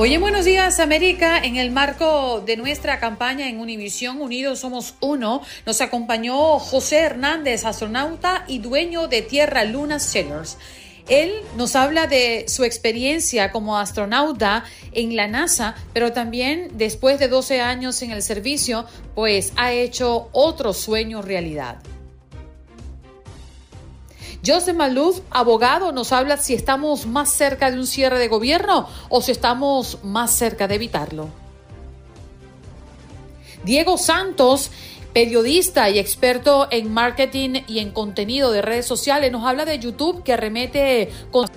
Hoy en Buenos Días América, en el marco de nuestra campaña en Univisión Unidos Somos Uno, nos acompañó José Hernández, astronauta y dueño de Tierra Luna Sailors. Él nos habla de su experiencia como astronauta en la NASA, pero también después de 12 años en el servicio, pues ha hecho otro sueño realidad. Joseph Maluf, abogado, nos habla si estamos más cerca de un cierre de gobierno o si estamos más cerca de evitarlo. Diego Santos, periodista y experto en marketing y en contenido de redes sociales, nos habla de YouTube que arremete con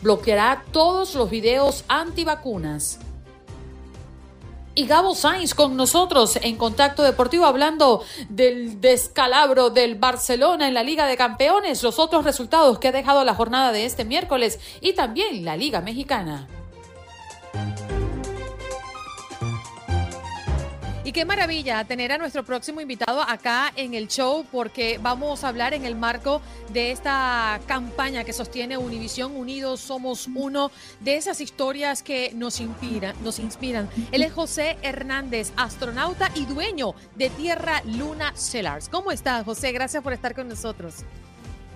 bloqueará todos los videos antivacunas y Gabo Sainz con nosotros en Contacto Deportivo hablando del descalabro del Barcelona en la Liga de Campeones, los otros resultados que ha dejado la jornada de este miércoles y también la Liga Mexicana. Y qué maravilla tener a nuestro próximo invitado acá en el show porque vamos a hablar en el marco de esta campaña que sostiene Univisión Unidos Somos Uno, de esas historias que nos inspiran, nos inspiran. Él es José Hernández, astronauta y dueño de Tierra Luna Cellars. ¿Cómo estás, José? Gracias por estar con nosotros.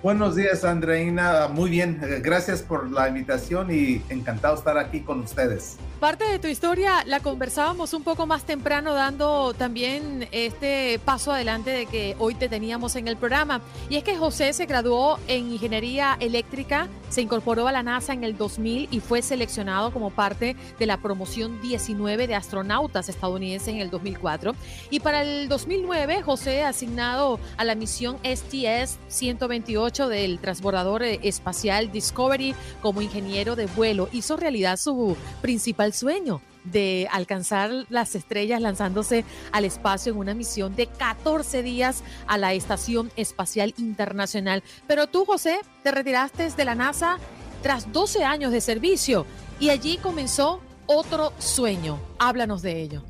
Buenos días, Andreina. Muy bien, gracias por la invitación y encantado estar aquí con ustedes. Parte de tu historia la conversábamos un poco más temprano, dando también este paso adelante de que hoy te teníamos en el programa. Y es que José se graduó en ingeniería eléctrica, se incorporó a la NASA en el 2000 y fue seleccionado como parte de la promoción 19 de astronautas estadounidenses en el 2004. Y para el 2009, José asignado a la misión STS 128 del transbordador espacial Discovery como ingeniero de vuelo, hizo realidad su principal sueño de alcanzar las estrellas lanzándose al espacio en una misión de 14 días a la Estación Espacial Internacional. Pero tú, José, te retiraste de la NASA tras 12 años de servicio y allí comenzó otro sueño. Háblanos de ello.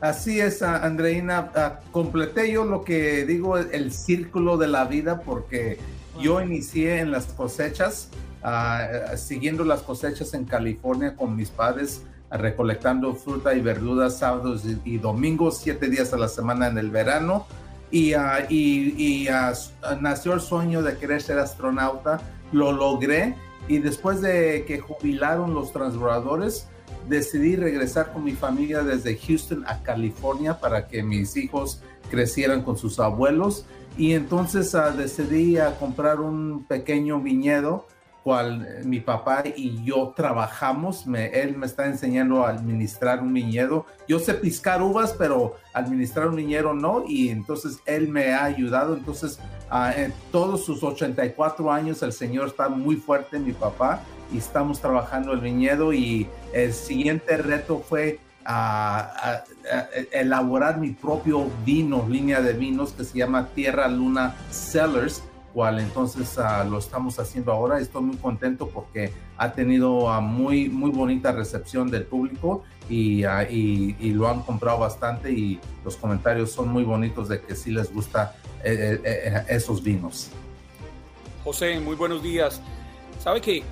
Así es, Andreina. Ah, completé yo lo que digo, el círculo de la vida, porque yo inicié en las cosechas, ah, siguiendo las cosechas en California con mis padres recolectando fruta y verduras sábados y, domingos, siete días a la semana en el verano. Y, ah, y, ah, nació el sueño de querer ser astronauta, lo logré y después de que jubilaron los transbordadores, decidí regresar con mi familia desde Houston a California para que mis hijos crecieran con sus abuelos y entonces uh, decidí comprar un pequeño viñedo cual eh, mi papá y yo trabajamos. Me, él me está enseñando a administrar un viñedo. Yo sé piscar uvas, pero administrar un viñedo no. Y entonces él me ha ayudado. Entonces, en todos sus 84 años, el Señor está muy fuerte, mi papá, y estamos trabajando el viñedo. Y el siguiente reto fue a, elaborar mi propio vino, línea de vinos que se llama Tierra Luna Cellars cual entonces ah, lo estamos haciendo ahora. Estoy muy contento porque ha tenido uh, muy, muy bonita recepción del público y, uh, y, y, lo han comprado bastante y los comentarios son muy bonitos de que sí les gusta eh, eh, eh, esos vinos. José, muy buenos días. ¿Sabe que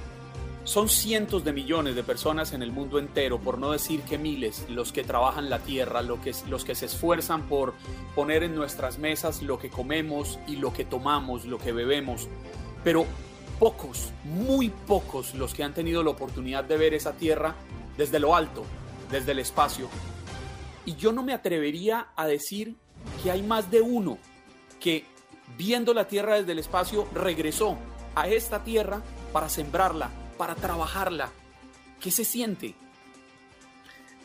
son cientos de millones de personas en el mundo entero, por no decir que miles, los que trabajan la tierra, los que, los que se esfuerzan por poner en nuestras mesas lo que comemos y lo que tomamos, lo que bebemos. Pero pocos, muy pocos los que han tenido la oportunidad de ver esa tierra desde lo alto, desde el espacio. Y yo no me atrevería a decir que hay más de uno que viendo la tierra desde el espacio, regresó a esta tierra para sembrarla, para trabajarla. ¿Qué se siente?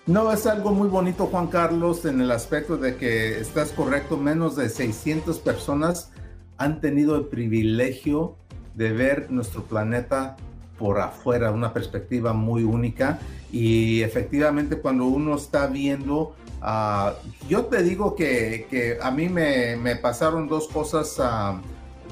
No, es algo muy bonito, Juan Carlos, en el aspecto de que estás correcto, menos de 600 personas han tenido el privilegio de ver nuestro planeta por afuera, una perspectiva muy única. Y efectivamente cuando uno está viendo, uh, yo te digo que, que a mí me, me, pasaron dos cosas uh,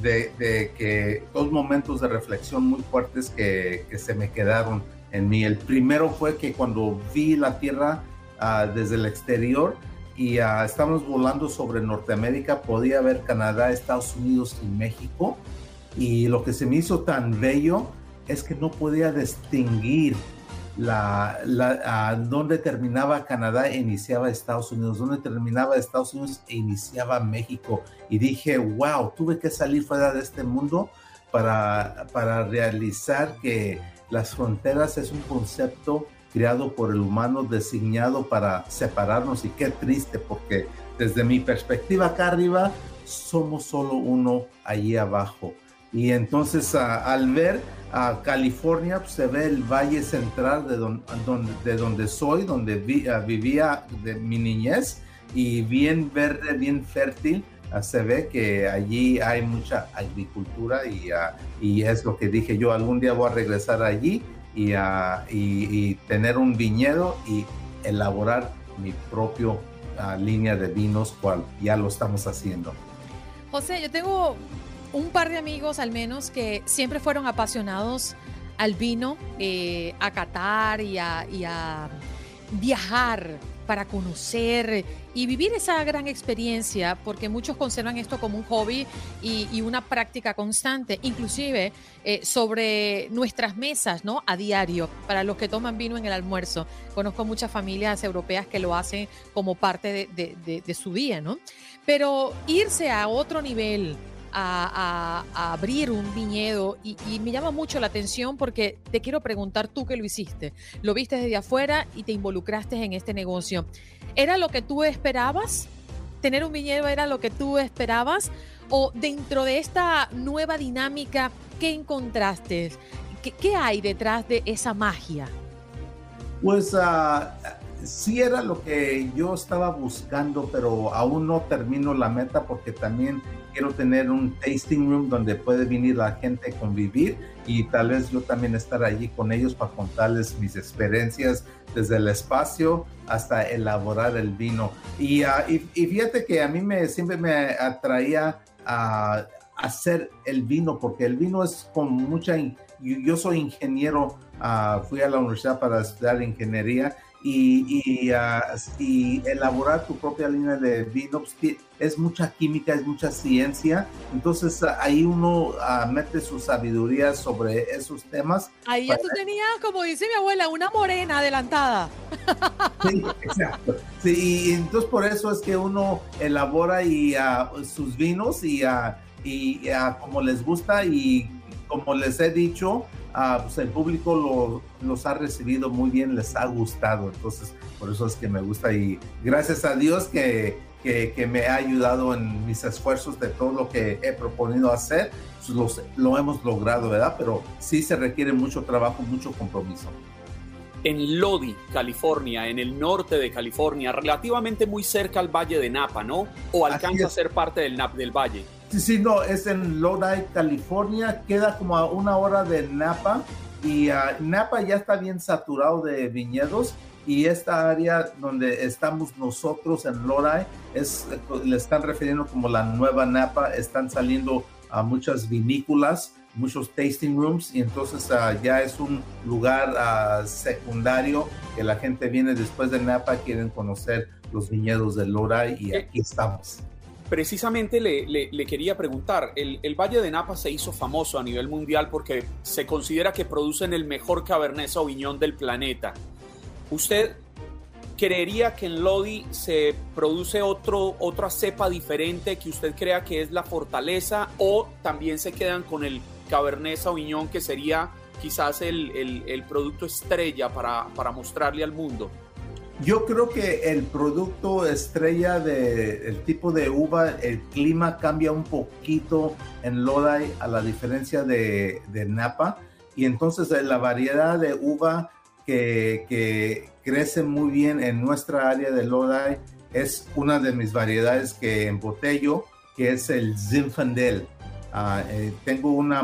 de, que, dos momentos de reflexión muy fuertes que, que, se me quedaron en mí. El primero fue que cuando vi la Tierra uh, desde el exterior, y uh, estábamos volando sobre Norteamérica, podía ver Canadá, Estados Unidos y México. Y lo que se me hizo tan bello es que no podía distinguir la, dónde terminaba Canadá e iniciaba Estados Unidos, dónde terminaba Estados Unidos e iniciaba México. Y dije, wow, tuve que salir fuera de este mundo para, para realizar que las fronteras es un concepto creado por el humano, designado para separarnos. Y qué triste, porque desde mi perspectiva acá arriba, somos solo uno allí abajo. Y entonces al ver California pues, se ve el valle central de, donde, de donde soy, donde vivía de mi niñez y bien verde, bien fértil. se ve que allí hay mucha agricultura y, y, es lo que dije yo, algún día voy a regresar allí y, y tener un viñedo y elaborar mi propio línea de vinos, cual ya lo estamos haciendo. José, yo tengo un par de amigos al menos que siempre fueron apasionados al vino, eh, a catar y a, viajar para conocer y vivir esa gran experiencia, porque muchos conservan esto como un hobby y, una práctica constante, inclusive eh, sobre nuestras mesas, ¿no? A diario, para los que toman vino en el almuerzo. Conozco muchas familias europeas que lo hacen como parte de, de su día, ¿no? Pero irse a otro nivel, a, abrir un viñedo y, me llama mucho la atención porque te quiero preguntar tú que lo hiciste. Lo viste desde afuera y te involucraste en este negocio. ¿Era lo que tú esperabas? ¿Tener un viñedo era lo que tú esperabas? ¿O dentro de esta nueva dinámica, qué encontraste? ¿Qué, hay detrás de esa magia? Pues uh, sí era lo que yo estaba buscando, pero aún no termino la meta porque también quiero tener un tasting room donde puede venir la gente a convivir y tal vez yo también estar allí con ellos para contarles mis experiencias desde el espacio hasta elaborar el vino. Y, ah, y, fíjate que a mí me, siempre me atraía a hacer el vino porque el vino es con mucha... Yo, soy ingeniero, uh, fui a la universidad para estudiar ingeniería y, ah, y, elaborar tu propia línea de vino pues, es mucha química, es mucha ciencia. Entonces ah, ahí uno uh, mete su sabiduría sobre esos temas. Ahí ya tú tenías, como dice mi abuela, una morena adelantada. Sí, exacto. Sí, y entonces por eso es que uno elabora y, sus vinos y, y como les gusta y como les he dicho, Ah, pues el público los ha recibido muy bien, les ha gustado, entonces por eso es que me gusta y gracias a Dios que, que, me ha ayudado en mis esfuerzos de todo lo que he proponido hacer, pues lo hemos logrado, ¿verdad? Pero sí se requiere mucho trabajo, mucho compromiso en Lodi, California, en el norte de California, relativamente muy cerca al Valle de Napa, ¿no? ¿O alcanza a ser parte del, del Valle? Sí, sí, no, es en Lodi, California, queda como a una hora de Napa y uh, Napa ya está bien saturado de viñedos y esta área donde estamos nosotros en Lodi es, le están refiriendo como la nueva Napa, están saliendo a muchas vinícolas, muchos tasting rooms y entonces uh, ya es un lugar uh, secundario que la gente viene después de Napa, quieren conocer los viñedos de Lodi y aquí estamos. Precisamente le, quería preguntar, el, Valle de Napa se hizo famoso a nivel mundial porque se considera que producen el mejor Cabernet Sauvignon del planeta. ¿Usted creería que en Lodi se produce otro, otra cepa diferente que usted crea que es la fortaleza o también se quedan con el Cabernet Sauvignon que sería quizás el, producto estrella para, para mostrarle al mundo? Yo creo que el producto estrella del tipo de uva, el clima cambia un poquito en Lodi a la diferencia de, Napa. Y entonces la variedad de uva que, crece muy bien en nuestra área de Lodi es una de mis variedades que embotello, que es el Zinfandel. Ah, eh, tengo una,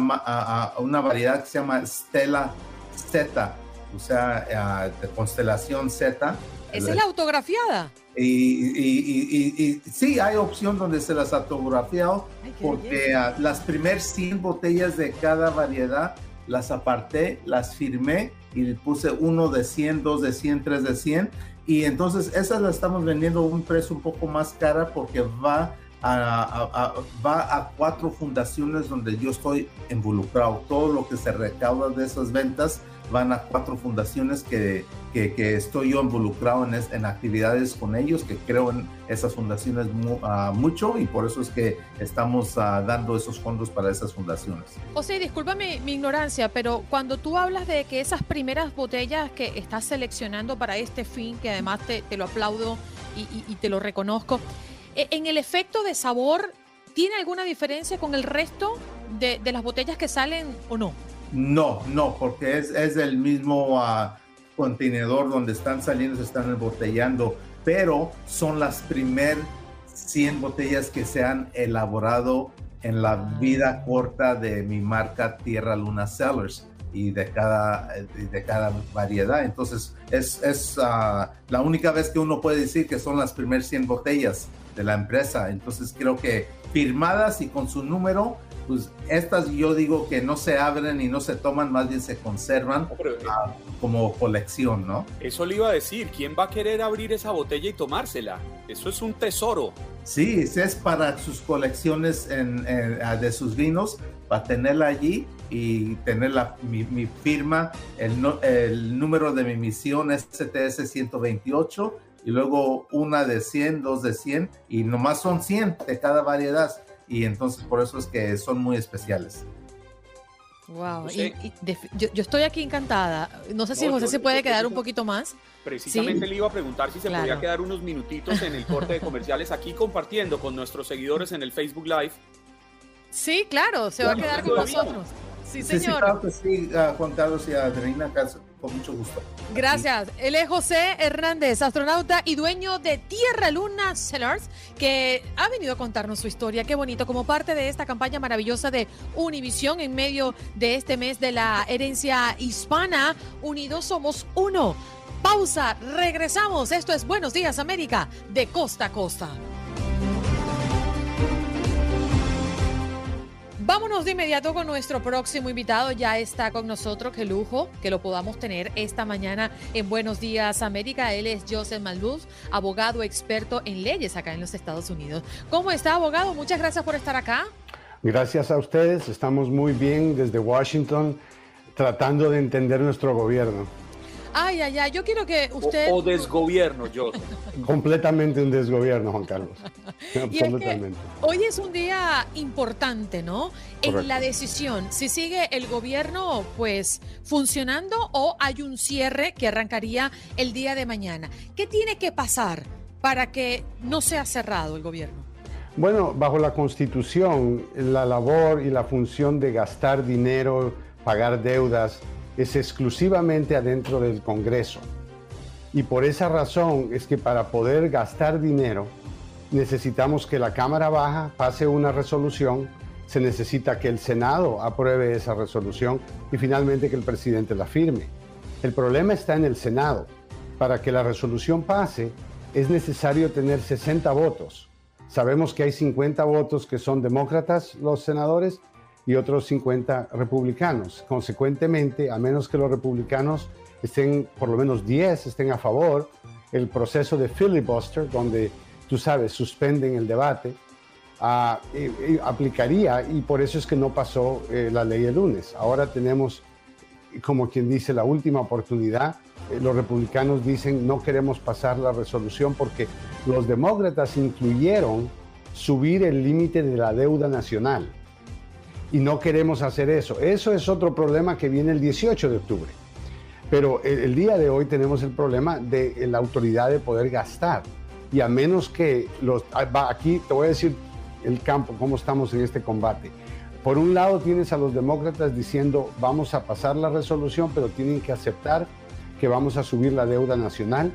una variedad que se llama Stella Z, o sea, de constelación Z ¿Esa es la autografiada? Y, sí, hay opción donde se las autografiado porque las primeras 100 botellas de cada variedad las aparté, las firmé y puse uno de 100, dos de 100, tres de 100. Y entonces esas las estamos vendiendo a un precio un poco más cara porque va a, va a cuatro fundaciones donde yo estoy involucrado. Todo lo que se recauda de esas ventas van a cuatro fundaciones que, que, estoy yo involucrado en, en, actividades con ellos, que creo en esas fundaciones ah, mucho y por eso es que estamos ah, dando esos fondos para esas fundaciones. José, discúlpame mi ignorancia, pero cuando tú hablas de que esas primeras botellas que estás seleccionando para este fin, que además te, te lo aplaudo y, y te lo reconozco, e, en el efecto de sabor, ¿tiene alguna diferencia con el resto de, de las botellas que salen o no? No, no, porque es, es el mismo ah, contenedor donde están saliendo, se están embotellando, pero son las primeras 100 botellas que se han elaborado en la vida corta de mi marca Tierra Luna Sellers y de cada, de cada variedad. Entonces, es, es ah, la única vez que uno puede decir que son las primeras 100 botellas de la empresa. Entonces, creo que firmadas y con su número pues estas yo digo que no se abren y no se toman, más bien se conservan ah, como colección, ¿no? Eso le iba a decir, ¿quién va a querer abrir esa botella y tomársela? Eso es un tesoro. Sí, es para sus colecciones ah, de sus vinos, para tenerla allí y tener mi, firma, el, el número de mi misión es STS 128 y luego una de 100, dos de 100 y nomás son 100 de cada variedad y entonces por eso es que son muy especiales. Wow, y, yo, estoy aquí encantada. No sé si José se puede quedar un poquito más. Precisamente le iba a preguntar si se podía quedar unos minutitos en el corte de comerciales aquí compartiendo con nuestros seguidores en el Facebook Live. Sí, claro, se va a quedar con nosotros. Sí, señor. Sí, sí, Juan Carlos y Adriana, con mucho gusto. Gracias. Él es José Hernández, astronauta y dueño de Tierra Luna Sellers, que ha venido a contarnos su historia. Qué bonito, como parte de esta campaña maravillosa de Univisión en medio de este mes de la herencia hispana. Unidos somos uno. Pausa, regresamos. Esto es Buenos Días América, de costa a costa. Vámonos de inmediato con nuestro próximo invitado. Ya está con nosotros. Qué lujo que lo podamos tener esta mañana en Buenos Días América. Él es Joseph Malbus, abogado experto en leyes acá en los Estados Unidos. ¿Cómo está, abogado? Muchas gracias por estar acá. Gracias a ustedes. Estamos muy bien desde Washington tratando de entender nuestro gobierno. Ay, ay, ay, yo quiero que usted... O, desgobierno, yo. Completamente un desgobierno, Juan Carlos. Absolutamente. hoy es un día importante, ¿no? En la decisión, si sigue el gobierno, pues, funcionando o hay un cierre que arrancaría el día de mañana. ¿Qué tiene que pasar para que no sea cerrado el gobierno? Bueno, bajo la Constitución, la labor y la función de gastar dinero, pagar deudas, es exclusivamente adentro del Congreso. Y por esa razón es que para poder gastar dinero necesitamos que la Cámara Baja pase una resolución, se necesita que el Senado apruebe esa resolución y finalmente que el presidente la firme. El problema está en el Senado. Para que la resolución pase es necesario tener 60 votos. Sabemos que hay 50 votos que son demócratas los senadores y otros 50 republicanos. Consecuentemente, a menos que los republicanos estén, por lo menos 10 estén a favor, el proceso de filibuster, donde, tú sabes, suspenden el debate, ah, aplicaría y por eso es que no pasó eh, la ley el lunes. Ahora tenemos, como quien dice, la última oportunidad. Eh, los republicanos dicen no queremos pasar la resolución porque los demócratas incluyeron subir el límite de la deuda nacional y no queremos hacer eso. Eso es otro problema que viene el 18 de octubre. Pero el, día de hoy tenemos el problema de la autoridad de poder gastar. Y a menos que los... Ah, aquí te voy a decir el campo, cómo estamos en este combate. Por un lado tienes a los demócratas diciendo vamos a pasar la resolución, pero tienen que aceptar que vamos a subir la deuda nacional.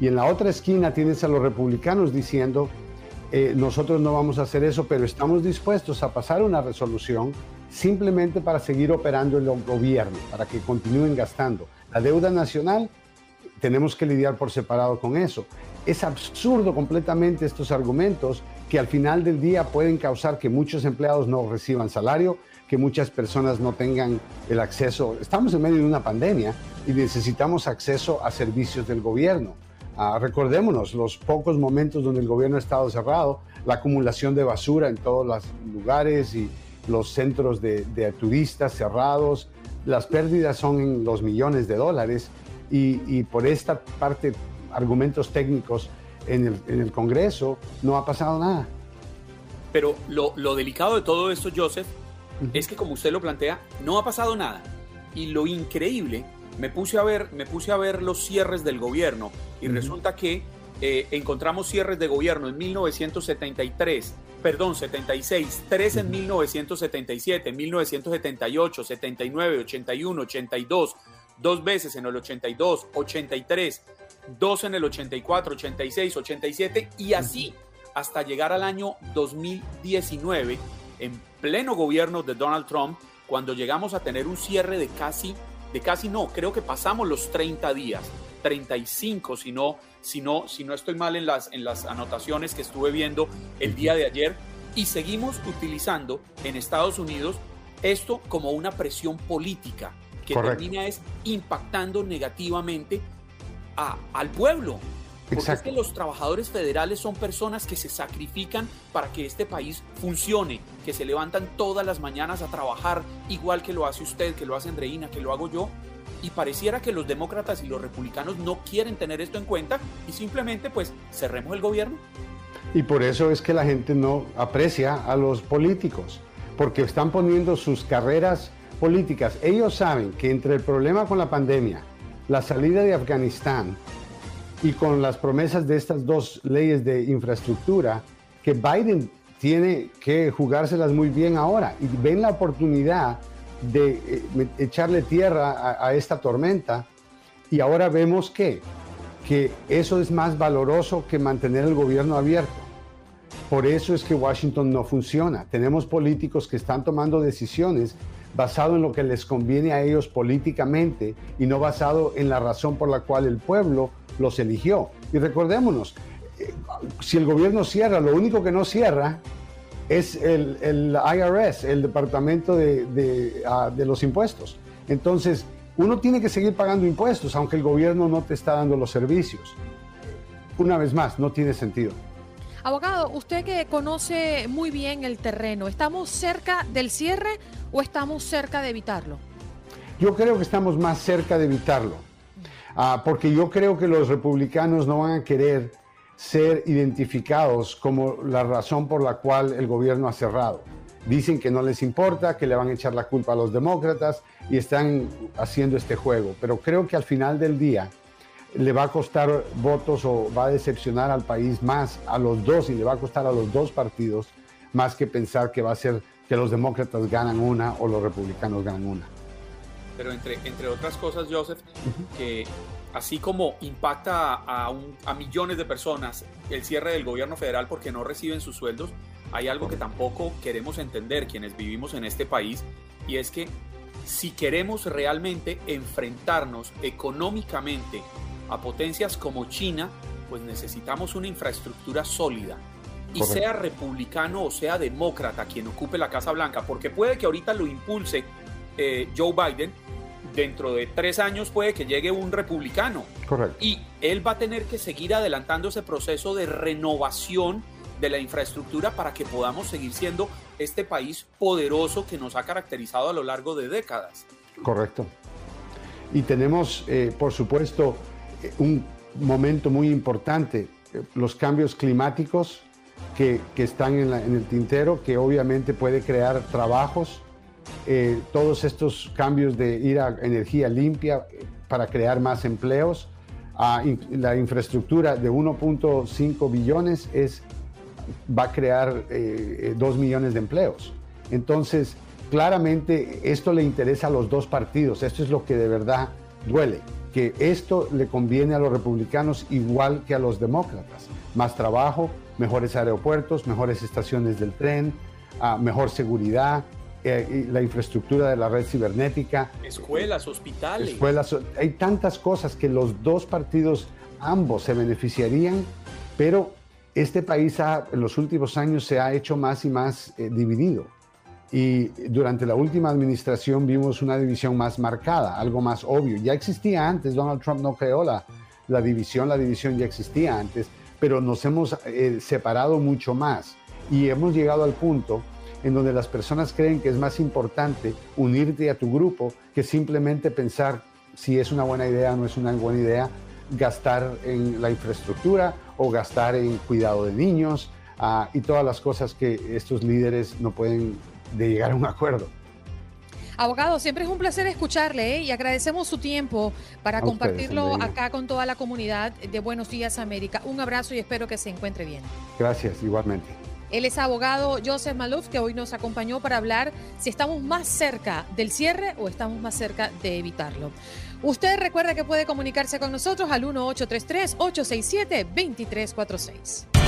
Y en la otra esquina tienes a los republicanos diciendo eh, nosotros no vamos a hacer eso, pero estamos dispuestos a pasar una resolución simplemente para seguir operando el gobierno, para que continúen gastando. La deuda nacional, tenemos que lidiar por separado con eso. Es absurdo completamente estos argumentos que al final del día pueden causar que muchos empleados no reciban salario, que muchas personas no tengan el acceso. Estamos en medio de una pandemia y necesitamos acceso a servicios del gobierno. Ah, recordémonos los pocos momentos donde el gobierno ha estado cerrado, la acumulación de basura en todos los lugares y los centros de, turistas cerrados, las pérdidas son en los millones de dólares y, por esta parte, argumentos técnicos, en el, Congreso no ha pasado nada. Pero lo, delicado de todo esto, Joseph, es que como usted lo plantea, no ha pasado nada. Y lo increíble, me puse a ver, me puse a ver los cierres del gobierno y resulta que eh, encontramos cierres de gobierno en 1973, perdón, 76, tres en 1977, 1978, 79, 81, 82, dos veces en el 82, 83, dos en el 84, 86, 87 y así hasta llegar al año 2019, en pleno gobierno de Donald Trump, cuando llegamos a tener un cierre de casi, de casi no, creo que pasamos los 30 días, 35 si no, si no, si no estoy mal en las, en las anotaciones que estuve viendo el día de ayer, y seguimos utilizando en Estados Unidos esto como una presión política que termina es impactando negativamente al pueblo. Porque es que los trabajadores federales son personas que se sacrifican para que este país funcione, que se levantan todas las mañanas a trabajar, igual que lo hace usted, que lo hace Andreina, que lo hago yo. Y pareciera que los demócratas y los republicanos no quieren tener esto en cuenta y simplemente pues cerremos el gobierno. Y por eso es que la gente no aprecia a los políticos, porque están poniendo sus carreras políticas. Ellos saben que entre el problema con la pandemia, la salida de Afganistán y con las promesas de estas dos leyes de infraestructura, que Biden tiene que jugárselas muy bien ahora y ven la oportunidad de eh, echarle tierra a, esta tormenta y ahora vemos que, que eso es más valoroso que mantener el gobierno abierto. Por eso es que Washington no funciona. Tenemos políticos que están tomando decisiones basado en lo que les conviene a ellos políticamente y no basado en la razón por la cual el pueblo los eligió. Y recordémonos, eh, si el gobierno cierra, lo único que no cierra es el, IRS, el Departamento de, ah, de los Impuestos. Entonces, uno tiene que seguir pagando impuestos, aunque el gobierno no te está dando los servicios. Una vez más, no tiene sentido. Abogado, usted que conoce muy bien el terreno, ¿estamos cerca del cierre o estamos cerca de evitarlo? Yo creo que estamos más cerca de evitarlo, ah, porque yo creo que los republicanos no van a querer ser identificados como la razón por la cual el gobierno ha cerrado. Dicen que no les importa, que le van a echar la culpa a los demócratas y están haciendo este juego, pero creo que al final del día le va a costar votos o va a decepcionar al país más a los dos y le va a costar a los dos partidos más que pensar que va a ser que los demócratas ganan una o los republicanos ganan una. Pero entre, entre otras cosas, Joseph, que así como impacta a, a, millones de personas el cierre del gobierno federal porque no reciben sus sueldos, hay algo que tampoco queremos entender quienes vivimos en este país y es que si queremos realmente enfrentarnos económicamente a potencias como China, pues necesitamos una infraestructura sólida. Y sea republicano o sea demócrata quien ocupe la Casa Blanca, porque puede que ahorita lo impulse eh, Joe Biden, dentro de tres años puede que llegue un republicano. Correcto. Y él va a tener que seguir adelantando ese proceso de renovación de la infraestructura para que podamos seguir siendo este país poderoso que nos ha caracterizado a lo largo de décadas. Correcto. Y tenemos, eh, por supuesto, un momento muy importante, los cambios climáticos que, están en, el tintero, que obviamente puede crear trabajos, eh, todos estos cambios de ir a energía limpia, para crear más empleos. Ah, la infraestructura de 1.5 billones es, va a crear 2 eh, millones de empleos. Entonces, claramente esto le interesa a los dos partidos. Esto es lo que de verdad duele, que esto le conviene a los republicanos igual que a los demócratas. Más trabajo, mejores aeropuertos, mejores estaciones del tren, ah, mejor seguridad, eh, la infraestructura de la red cibernética. Escuelas, hospitales. Escuelas, hay tantas cosas que los dos partidos, ambos, se beneficiarían, pero este país en los últimos años se ha hecho más y más eh, dividido. Y durante la última administración vimos una división más marcada, algo más obvio. Ya existía antes, Donald Trump no creó la, la división, la división ya existía antes, pero nos hemos eh, separado mucho más y hemos llegado al punto en donde las personas creen que es más importante unirte a tu grupo que simplemente pensar si es una buena idea o no es una buena idea gastar en la infraestructura o gastar en cuidado de niños ah, y todas las cosas que estos líderes no pueden de llegar a un acuerdo. Abogado, siempre es un placer escucharle ¿eh? y agradecemos su tiempo para compartirlo acá con toda la comunidad de Buenos Días América. Un abrazo y espero que se encuentre bien. Gracias, igualmente. Él es abogado Joseph Maluf, que hoy nos acompañó para hablar si estamos más cerca del cierre o estamos más cerca de evitarlo. Usted recuerda que puede comunicarse con nosotros al 1833-867-2346.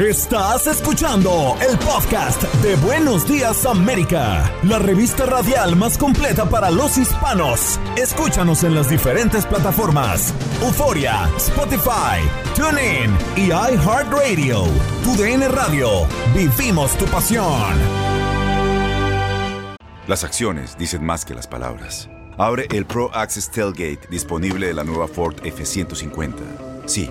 Estás escuchando el podcast de Buenos Días América, la revista radial más completa para los hispanos. Escúchanos en las diferentes plataformas: Euforia, Spotify, TuneIn y iHeartRadio. Tu DN Radio. Vivimos tu pasión. Las acciones dicen más que las palabras. Abre el Pro Access Tailgate disponible de la nueva Ford F150. Sí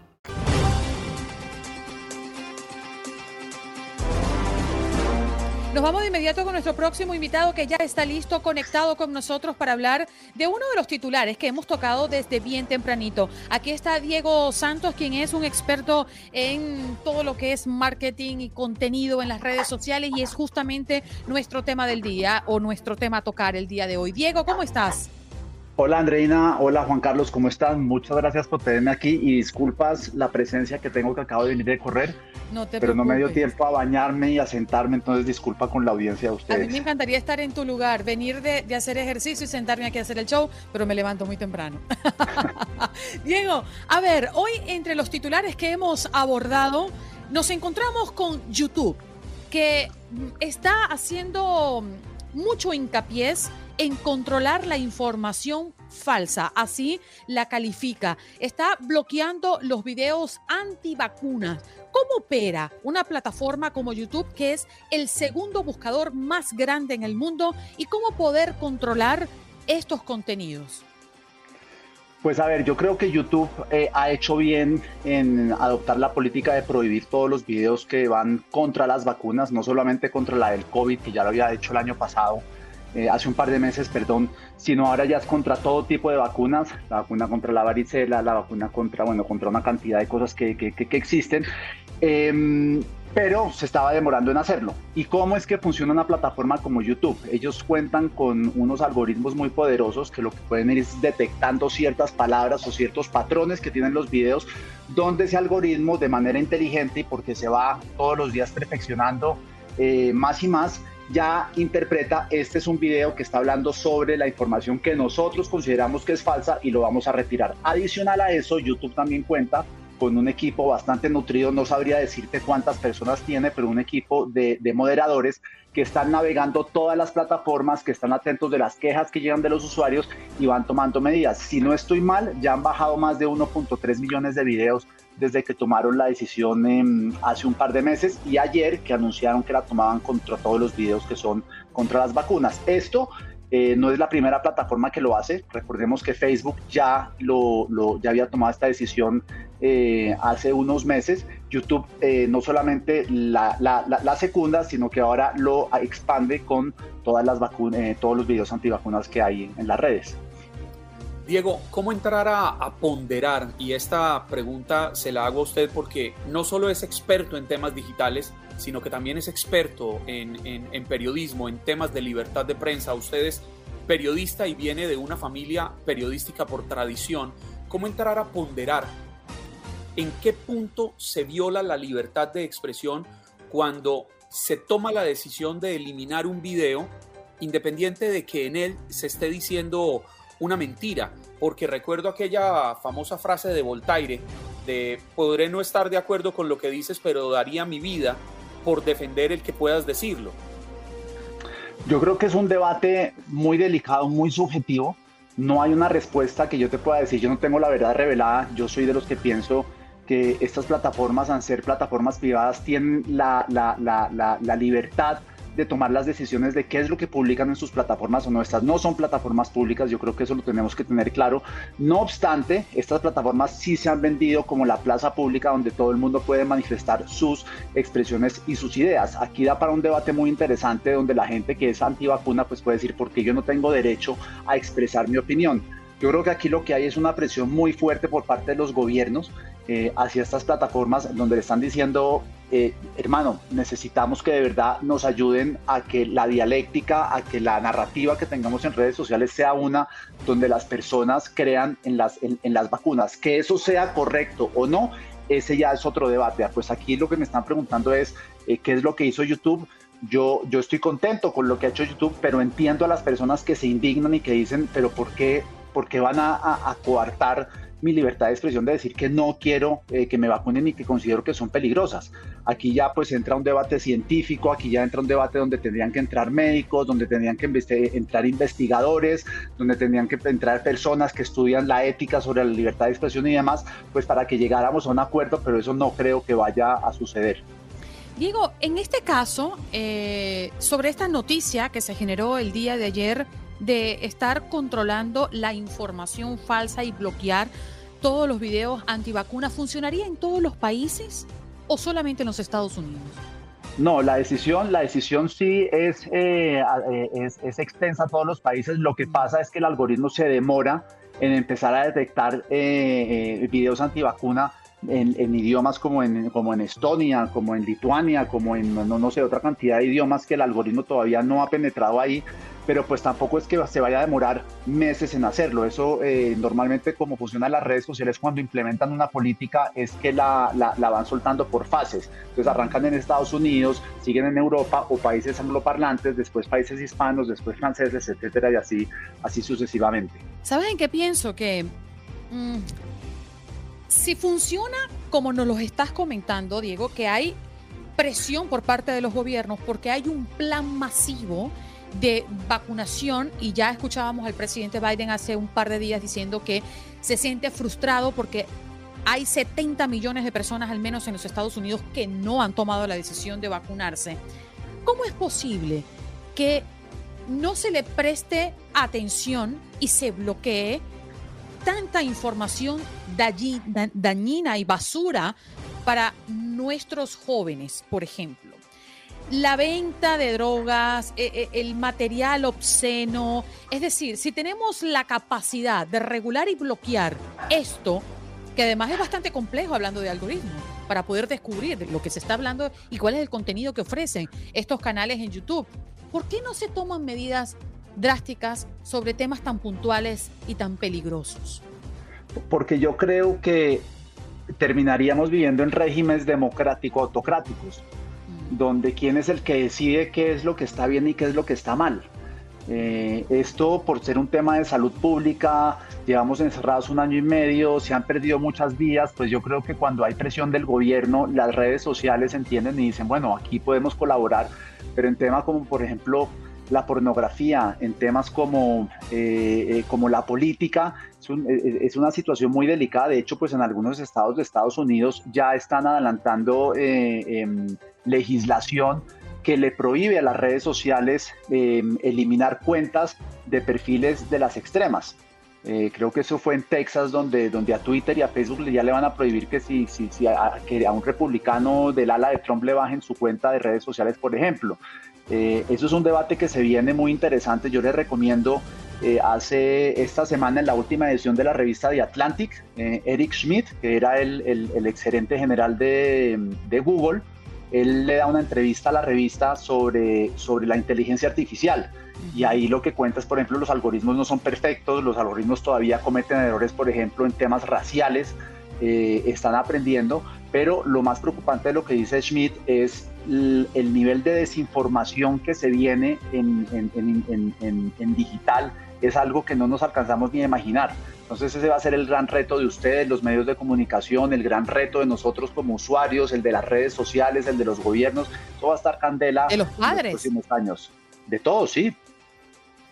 Nos vamos de inmediato con nuestro próximo invitado que ya está listo, conectado con nosotros para hablar de uno de los titulares que hemos tocado desde bien tempranito. Aquí está Diego Santos, quien es un experto en todo lo que es marketing y contenido en las redes sociales y es justamente nuestro tema del día o nuestro tema a tocar el día de hoy. Diego, ¿cómo estás? Hola Andreina, hola Juan Carlos, ¿cómo están? Muchas gracias por tenerme aquí y disculpas la presencia que tengo que acabo de venir de correr, no te pero no me dio tiempo a bañarme y a sentarme, entonces disculpa con la audiencia de ustedes. A mí me encantaría estar en tu lugar, venir de, de hacer ejercicio y sentarme aquí a hacer el show, pero me levanto muy temprano. Diego, a ver, hoy entre los titulares que hemos abordado, nos encontramos con YouTube, que está haciendo mucho hincapié en controlar la información falsa, así la califica. Está bloqueando los videos antivacunas. ¿Cómo opera una plataforma como YouTube, que es el segundo buscador más grande en el mundo, y cómo poder controlar estos contenidos? Pues a ver, yo creo que YouTube eh, ha hecho bien en adoptar la política de prohibir todos los videos que van contra las vacunas, no solamente contra la del COVID, que ya lo había hecho el año pasado, eh, hace un par de meses, perdón, sino ahora ya es contra todo tipo de vacunas, la vacuna contra la varicela, la vacuna contra, bueno, contra una cantidad de cosas que, que, existen. Eh, pero se estaba demorando en hacerlo. ¿Y cómo es que funciona una plataforma como YouTube? Ellos cuentan con unos algoritmos muy poderosos que lo que pueden ir es detectando ciertas palabras o ciertos patrones que tienen los videos, donde ese algoritmo de manera inteligente y porque se va todos los días perfeccionando eh, más y más, ya interpreta, este es un video que está hablando sobre la información que nosotros consideramos que es falsa y lo vamos a retirar. Adicional a eso, YouTube también cuenta con un equipo bastante nutrido, no sabría decirte cuántas personas tiene, pero un equipo de, moderadores que están navegando todas las plataformas, que están atentos de las quejas que llegan de los usuarios y van tomando medidas. Si no estoy mal, ya han bajado más de 1.3 millones de videos desde que tomaron la decisión em, hace un par de meses y ayer que anunciaron que la tomaban contra todos los videos que son contra las vacunas. Esto eh, no es la primera plataforma que lo hace. Recordemos que Facebook ya, lo, ya había tomado esta decisión eh, hace unos meses, YouTube eh, no solamente la, la, secunda, sino que ahora lo expande con todas las vacunas, eh, todos los videos antivacunas que hay en las redes. Diego, ¿cómo entrar a, ponderar? Y esta pregunta se la hago a usted porque no solo es experto en temas digitales, sino que también es experto en, en periodismo, en temas de libertad de prensa. Usted es periodista y viene de una familia periodística por tradición. ¿Cómo entrar a ponderar en qué punto se viola la libertad de expresión cuando se toma la decisión de eliminar un video independiente de que en él se esté diciendo una mentira, porque recuerdo aquella famosa frase de Voltaire de podré no estar de acuerdo con lo que dices, pero daría mi vida por defender el que puedas decirlo. Yo creo que es un debate muy delicado, muy subjetivo. No hay una respuesta que yo te pueda decir, yo no tengo la verdad revelada, yo soy de los que pienso que estas plataformas, al ser plataformas privadas, tienen la, la, la, la, libertad de tomar las decisiones de qué es lo que publican en sus plataformas o no. Estas no son plataformas públicas, yo creo que eso lo tenemos que tener claro. No obstante, estas plataformas sí se han vendido como la plaza pública donde todo el mundo puede manifestar sus expresiones y sus ideas. Aquí da para un debate muy interesante donde la gente que es antivacuna pues puede decir, ¿por qué yo no tengo derecho a expresar mi opinión? Yo creo que aquí lo que hay es una presión muy fuerte por parte de los gobiernos eh, hacia estas plataformas donde le están diciendo, eh, hermano, necesitamos que de verdad nos ayuden a que la dialéctica, a que la narrativa que tengamos en redes sociales sea una donde las personas crean en las, en, las vacunas. Que eso sea correcto o no, ese ya es otro debate. Pues aquí lo que me están preguntando es eh, qué es lo que hizo YouTube. Yo, yo estoy contento con lo que ha hecho YouTube, pero entiendo a las personas que se indignan y que dicen, pero ¿por qué porque van a, coartar mi libertad de expresión de decir que no quiero eh, que me vacunen y que considero que son peligrosas. Aquí ya pues entra un debate científico, aquí ya entra un debate donde tendrían que entrar médicos, donde tendrían que entrar investigadores, donde tendrían que entrar personas que estudian la ética sobre la libertad de expresión y demás, pues para que llegáramos a un acuerdo, pero eso no creo que vaya a suceder. Diego, en este caso, eh, sobre esta noticia que se generó el día de ayer, de estar controlando la información falsa y bloquear todos los videos antivacunas, ¿funcionaría en todos los países o solamente en los Estados Unidos? No, la decisión, la decisión sí es, eh, eh, es, extensa a todos los países. Lo que pasa es que el algoritmo se demora en empezar a detectar eh, videos antivacuna en, en, idiomas como en, como en Estonia, como en Lituania, como en no, no sé, otra cantidad de idiomas que el algoritmo todavía no ha penetrado ahí pero pues tampoco es que se vaya a demorar meses en hacerlo. Eso eh, normalmente como funcionan las redes sociales cuando implementan una política es que la, la, van soltando por fases. Entonces arrancan en Estados Unidos, siguen en Europa o países angloparlantes, después países hispanos, después franceses, etcétera, y así, así sucesivamente. ¿Sabes en qué pienso? Que mm, si funciona como nos lo estás comentando, Diego, que hay presión por parte de los gobiernos porque hay un plan masivo de vacunación y ya escuchábamos al presidente Biden hace un par de días diciendo que se siente frustrado porque hay 70 millones de personas al menos en los Estados Unidos que no han tomado la decisión de vacunarse. ¿Cómo es posible que no se le preste atención y se bloquee tanta información dañina y basura para nuestros jóvenes, por ejemplo? la venta de drogas, eh, eh, el material obsceno. Es decir, si tenemos la capacidad de regular y bloquear esto, que además es bastante complejo hablando de algoritmos, para poder descubrir lo que se está hablando y cuál es el contenido que ofrecen estos canales en YouTube, ¿por qué no se toman medidas drásticas sobre temas tan puntuales y tan peligrosos? Porque yo creo que terminaríamos viviendo en regímenes democráticos autocráticos donde quién es el que decide qué es lo que está bien y qué es lo que está mal. Eh, esto por ser un tema de salud pública, llevamos encerrados un año y medio, se han perdido muchas vías, pues yo creo que cuando hay presión del gobierno, las redes sociales entienden y dicen, bueno, aquí podemos colaborar, pero en temas como por ejemplo la pornografía, en temas como, eh, eh, como la política, es, una situación muy delicada. De hecho, pues en algunos estados de Estados Unidos ya están adelantando em, legislación que le prohíbe a las redes sociales em, eliminar cuentas de perfiles de las extremas. Eh, creo que eso fue en Texas, donde, donde a Twitter y a Facebook ya le van a prohibir que si, si, si a, que a un republicano del ala de Trump le bajen su cuenta de redes sociales, por ejemplo. Eh, eso es un debate que se viene muy interesante. Yo les recomiendo, eh, hace esta semana en la última edición de la revista The Atlantic, Eric Schmidt, que era el, el, el ex gerente general de, de Google, él le da una entrevista a la revista sobre, sobre la inteligencia artificial. Y ahí lo que cuenta es, por ejemplo, los algoritmos no son perfectos, los algoritmos todavía cometen errores, por ejemplo, en temas raciales, eh, están aprendiendo, pero lo más preocupante de lo que dice Schmidt es el, nivel de desinformación que se viene en, en, en, digital, es algo que no nos alcanzamos ni a imaginar. Entonces ese va a ser el gran reto de ustedes, los medios de comunicación, el gran reto de nosotros como usuarios, el de las redes sociales, el de los gobiernos. Eso va a estar candela de los padres. en los próximos años. De todos, sí.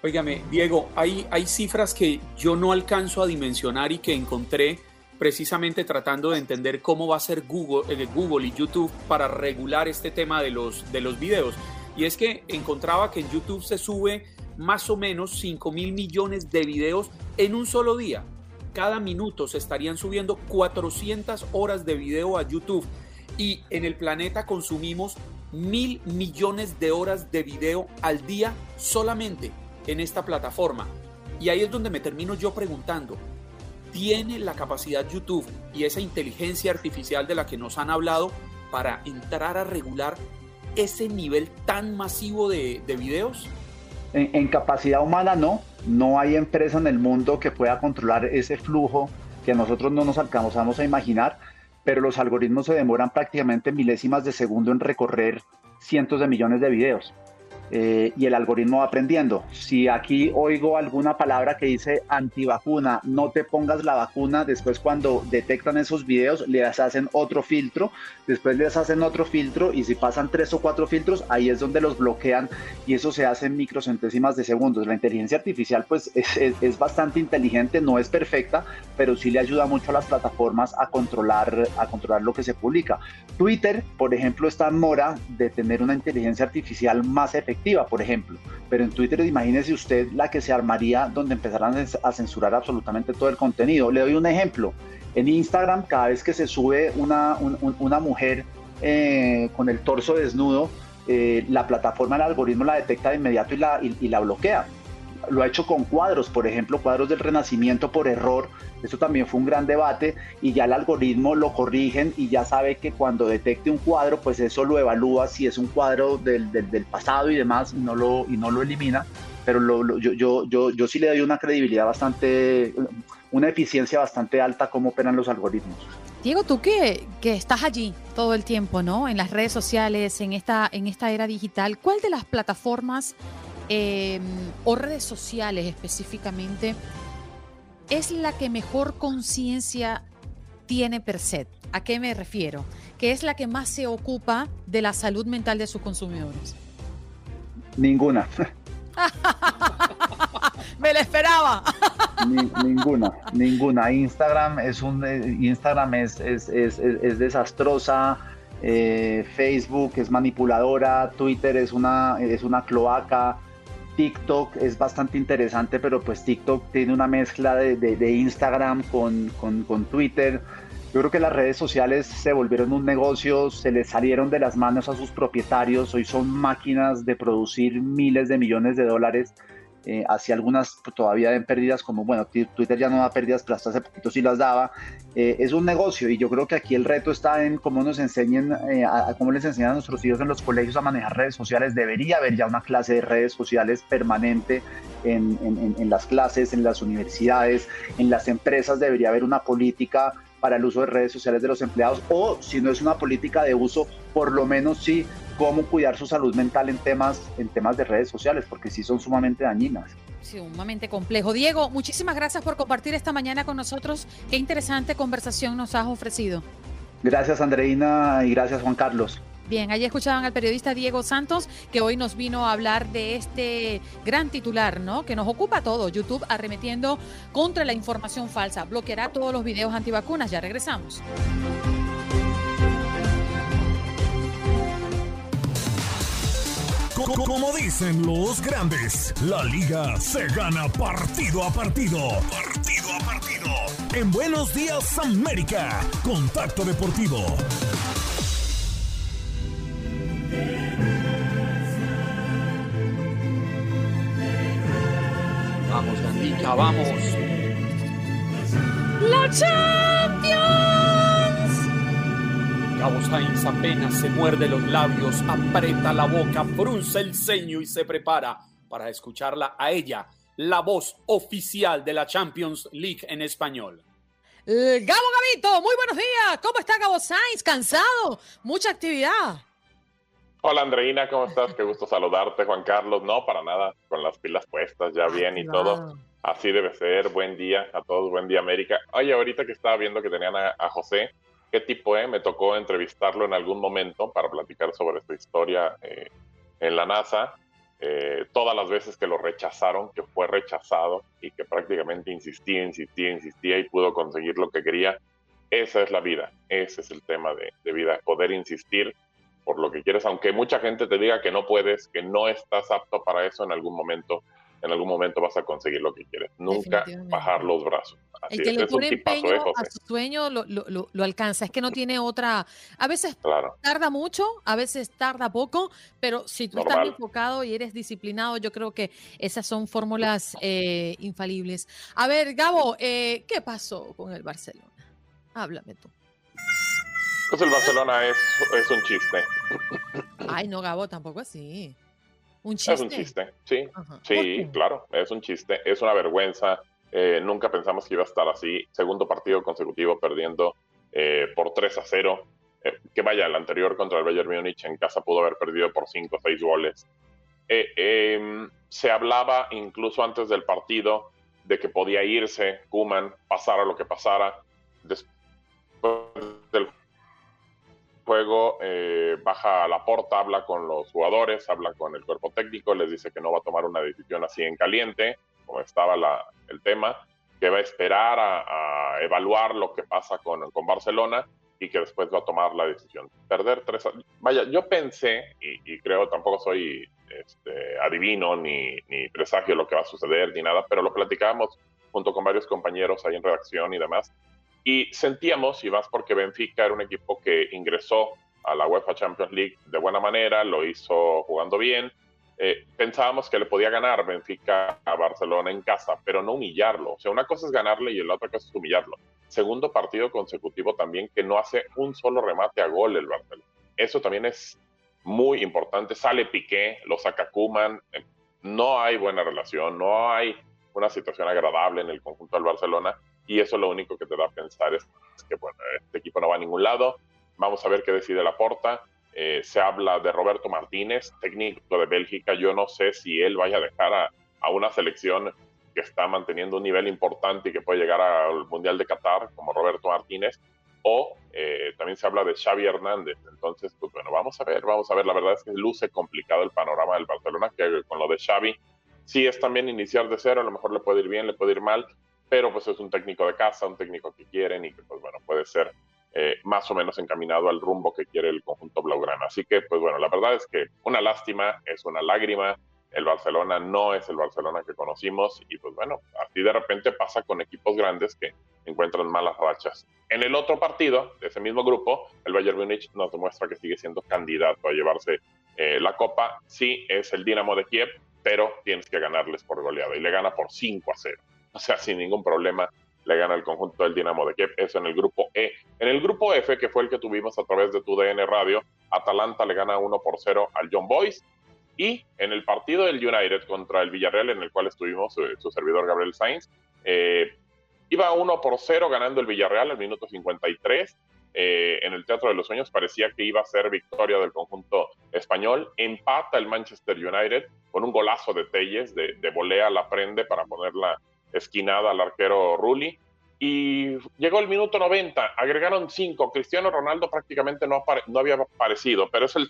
Óigame, Diego, hay, hay cifras que yo no alcanzo a dimensionar y que encontré precisamente tratando de entender cómo va a ser Google, eh, Google y YouTube para regular este tema de los, de los videos. Y es que encontraba que en YouTube se sube más o menos 5 mil millones de videos en un solo día. Cada minuto se estarían subiendo 400 horas de video a YouTube y en el planeta consumimos mil millones de horas de video al día solamente en esta plataforma. Y ahí es donde me termino yo preguntando, ¿tiene la capacidad YouTube y esa inteligencia artificial de la que nos han hablado para entrar a regular ese nivel tan masivo de, videos? En, capacidad humana no, no hay empresa en el mundo que pueda controlar ese flujo que nosotros no nos alcanzamos a imaginar, pero los algoritmos se demoran prácticamente milésimas de segundo en recorrer cientos de millones de videos. Eh, y el algoritmo va aprendiendo. Si aquí oigo alguna palabra que dice antivacuna, no te pongas la vacuna, después cuando detectan esos videos les hacen otro filtro, después les hacen otro filtro y si pasan tres o cuatro filtros, ahí es donde los bloquean y eso se hace en microcentésimas de segundos. La inteligencia artificial pues es, es, bastante inteligente, no es perfecta, pero sí le ayuda mucho a las plataformas a controlar, a controlar lo que se publica. Twitter, por ejemplo, está en mora de tener una inteligencia artificial más efectiva por ejemplo. Pero en Twitter, imagínese usted la que se armaría donde empezarán a censurar absolutamente todo el contenido. Le doy un ejemplo. En Instagram, cada vez que se sube una, una mujer eh, con el torso desnudo, eh, la plataforma, el algoritmo la detecta de inmediato y la, y la bloquea lo ha hecho con cuadros, por ejemplo, cuadros del Renacimiento por error. Esto también fue un gran debate y ya el algoritmo lo corrigen y ya sabe que cuando detecte un cuadro, pues eso lo evalúa si es un cuadro del, del, pasado y demás y no lo, y no lo elimina. Pero lo, yo, yo, yo, yo sí le doy una credibilidad bastante, una eficiencia bastante alta cómo operan los algoritmos. Diego, tú que, que, estás allí todo el tiempo, ¿no? En las redes sociales, en esta, en esta era digital, ¿cuál de las plataformas Em, o redes sociales específicamente, es la que mejor conciencia tiene per se. ¿A qué me refiero? Que es la que más se ocupa de la salud mental de sus consumidores. Ninguna. me la esperaba. ninguna, ninguna. Instagram es un eh, Instagram es, es, es, es desastrosa. Eh, Facebook es manipuladora, Twitter es una, es una cloaca, TikTok es bastante interesante, pero pues TikTok tiene una mezcla de, Instagram con, con, Twitter. Yo creo que las redes sociales se volvieron un negocio, se les salieron de las manos a sus propietarios, hoy son máquinas de producir miles de millones de dólares eh, hacia algunas todavía den pérdidas, como bueno, Twitter ya no da pérdidas, pero hasta hace poquito sí las daba. Eh, es un negocio y yo creo que aquí el reto está en cómo nos enseñen, eh, cómo les enseñan a nuestros hijos en los colegios a manejar redes sociales. Debería haber ya una clase de redes sociales permanente en, en, en las clases, en las universidades, en las empresas, debería haber una política para el uso de redes sociales de los empleados o si no es una política de uso, por lo menos sí cómo cuidar su salud mental en temas, en temas de redes sociales, porque sí son sumamente dañinas. Sí, sumamente complejo. Diego, muchísimas gracias por compartir esta mañana con nosotros. Qué interesante conversación nos has ofrecido. Gracias, Andreina, y gracias, Juan Carlos. Bien, allí escuchaban al periodista Diego Santos, que hoy nos vino a hablar de este gran titular, ¿no? Que nos ocupa todo. YouTube arremetiendo contra la información falsa. Bloqueará todos los videos antivacunas. Ya regresamos. Como dicen los grandes, la liga se gana partido a partido. Partido a partido. En Buenos Días América, Contacto Deportivo. Vamos, Gandica, vamos. ¡La Champions! Gabo Sainz apenas se muerde los labios, aprieta la boca, frunce el ceño y se prepara para escucharla a ella, la voz oficial de la Champions League en español. Eh, Gabo Gabito, muy buenos días. ¿Cómo está Gabo Sainz? ¿Cansado? Mucha actividad. Hola Andreina, ¿cómo estás? Qué gusto saludarte, Juan Carlos. No, para nada, con las pilas puestas, ya bien y todo. Así debe ser. Buen día a todos, buen día América. Oye, ahorita que estaba viendo que tenían a, a José, qué tipo, eh? Me tocó entrevistarlo en algún momento para platicar sobre su historia eh, en la NASA. Eh, todas las veces que lo rechazaron, que fue rechazado y que prácticamente insistía, insistía, insistía y pudo conseguir lo que quería. Esa es la vida, ese es el tema de, de vida, poder insistir por lo que quieres, aunque mucha gente te diga que no puedes, que no estás apto para eso en algún momento, en algún momento vas a conseguir lo que quieres. Nunca bajar los brazos. Así el que es, le pone empeño eh, a su sueño lo, lo, lo, alcanza. Es que no tiene otra. A veces claro. tarda mucho, a veces tarda poco, pero si tú Normal. estás enfocado y eres disciplinado, yo creo que esas son fórmulas eh, infalibles. A ver, Gabo, eh, ¿qué pasó con el Barcelona? Háblame tú. Pues el Barcelona es, es un chiste. Ay, no, Gabo, tampoco así. ¿Un chiste? Es un chiste, sí. Ajá. Sí, claro, es un chiste. Es una vergüenza. Eh, nunca pensamos que iba a estar así. Segundo partido consecutivo perdiendo eh, por 3 a 0. Eh, que vaya, el anterior contra el Bayern Múnich en casa pudo haber perdido por 5 o 6 goles. Em, se hablaba incluso antes del partido de que podía irse Kuman, pasara lo que pasara. Después del juego eh, baja a la porta, habla con los jugadores, habla con el cuerpo técnico, les dice que no va a tomar una decisión así en caliente, como estaba la, el tema, que va a esperar a, a, evaluar lo que pasa con, con Barcelona y que después va a tomar la decisión. Perder tres. Vaya, yo pensé, y, y creo tampoco soy este, adivino ni, ni presagio lo que va a suceder ni nada, pero lo platicábamos junto con varios compañeros ahí en redacción y demás, y sentíamos, y más porque Benfica era un equipo que ingresó a la UEFA Champions League de buena manera, lo hizo jugando bien. Eh, pensábamos que le podía ganar Benfica a Barcelona en casa, pero no humillarlo. O sea, una cosa es ganarle y la otra cosa es humillarlo. Segundo partido consecutivo también que no hace un solo remate a gol el Barcelona. Eso también es muy importante. Sale Piqué, lo saca Kuman. No hay buena relación, no hay una situación agradable en el conjunto del Barcelona y eso lo único que te da a pensar es que, bueno, este equipo no va a ningún lado, vamos a ver qué decide la porta. Eh, se habla de Roberto Martínez, técnico de Bélgica, yo no sé si él vaya a dejar a, a una selección que está manteniendo un nivel importante y que puede llegar al Mundial de Qatar, como Roberto Martínez, o eh, también se habla de Xavi Hernández. Entonces, pues bueno, vamos a ver, vamos a ver. La verdad es que luce complicado el panorama del Barcelona, que con lo de Xavi sí es también iniciar de cero, a lo mejor le puede ir bien, le puede ir mal, pero pues es un técnico de casa, un técnico que quieren y que pues bueno, puede ser eh, más o menos encaminado al rumbo que quiere el conjunto blaugrana. Así que pues bueno, la verdad es que una lástima, es una lágrima, el Barcelona no es el Barcelona que conocimos y pues bueno, así de repente pasa con equipos grandes que encuentran malas rachas. En el otro partido de ese mismo grupo, el Bayern Múnich nos demuestra que sigue siendo candidato a llevarse eh, la copa. Sí, es el Dinamo de Kiev, pero tienes que ganarles por goleada y le gana por 5 a 0 o sea, sin ningún problema le gana el conjunto del Dinamo de Kiev, eso en el grupo E. En el grupo F, que fue el que tuvimos a través de tu DN Radio, Atalanta le gana 1 por 0 al John Boys. Y en el partido del United contra el Villarreal, en el cual estuvimos su, su servidor Gabriel Sainz, eh, iba 1 por 0 ganando el Villarreal al minuto 53. Eh, en el Teatro de los Sueños parecía que iba a ser victoria del conjunto español. Empata el Manchester United con un golazo de Telles, de, de volea la prende para ponerla esquinada al arquero Rulli. Y llegó el minuto 90, agregaron 5. Cristiano Ronaldo prácticamente no, no había aparecido, pero es el,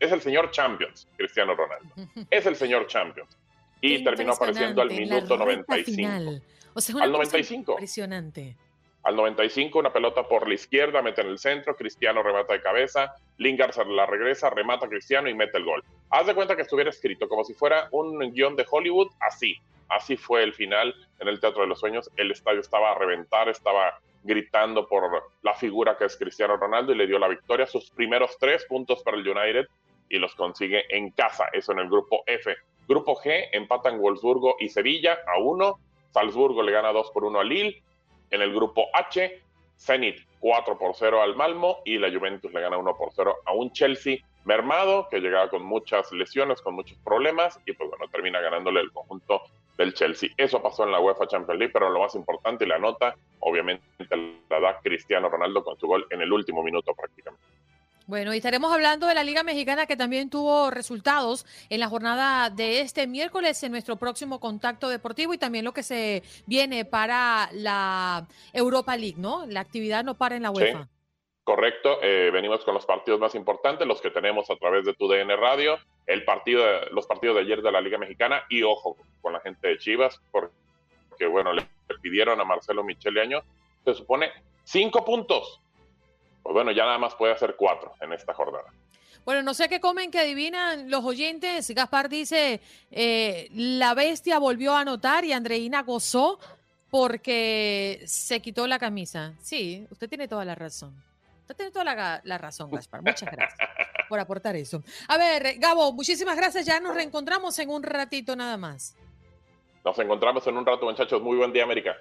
es el señor Champions, Cristiano Ronaldo. Es el señor Champions. Y terminó apareciendo al minuto 95. O sea, al 95. Impresionante. Al 95, una pelota por la izquierda, mete en el centro, Cristiano remata de cabeza, Lingard se la regresa, remata Cristiano y mete el gol. haz de cuenta que estuviera escrito como si fuera un guion de Hollywood, así. Así fue el final en el Teatro de los Sueños. El estadio estaba a reventar, estaba gritando por la figura que es Cristiano Ronaldo y le dio la victoria, sus primeros tres puntos para el United y los consigue en casa, eso en el grupo F. Grupo G empatan Wolfsburgo y Sevilla a uno, Salzburgo le gana 2 por 1 a Lille, en el grupo H, Zenit 4 por 0 al Malmo y la Juventus le gana 1 por 0 a un Chelsea mermado que llegaba con muchas lesiones, con muchos problemas y pues bueno, termina ganándole el conjunto del Chelsea. Eso pasó en la UEFA Champions League, pero lo más importante y la nota, obviamente, la da Cristiano Ronaldo con su gol en el último minuto prácticamente. Bueno, y estaremos hablando de la Liga Mexicana que también tuvo resultados en la jornada de este miércoles en nuestro próximo contacto deportivo y también lo que se viene para la Europa League, ¿no? La actividad no para en la UEFA. correcto, eh, venimos con los partidos más importantes, los que tenemos a través de tu DN Radio, el partido, los partidos de ayer de la Liga Mexicana y ojo con la gente de Chivas, porque bueno, le pidieron a Marcelo Michele Año, se supone cinco puntos pues bueno, ya nada más puede hacer cuatro en esta jornada. Bueno, no sé qué comen que adivinan los oyentes. Gaspar dice, eh, la bestia volvió a anotar y Andreina gozó porque se quitó la camisa. Sí, usted tiene toda la razón. Usted tiene toda la, la razón, Gaspar. Muchas gracias por aportar eso. A ver, Gabo, muchísimas gracias. Ya nos reencontramos en un ratito nada más. Nos encontramos en un rato, muchachos. Muy buen día, América.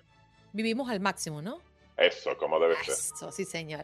Vivimos al máximo, ¿no? Eso, como debe ser. Eso, sí, señor.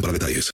para detalles.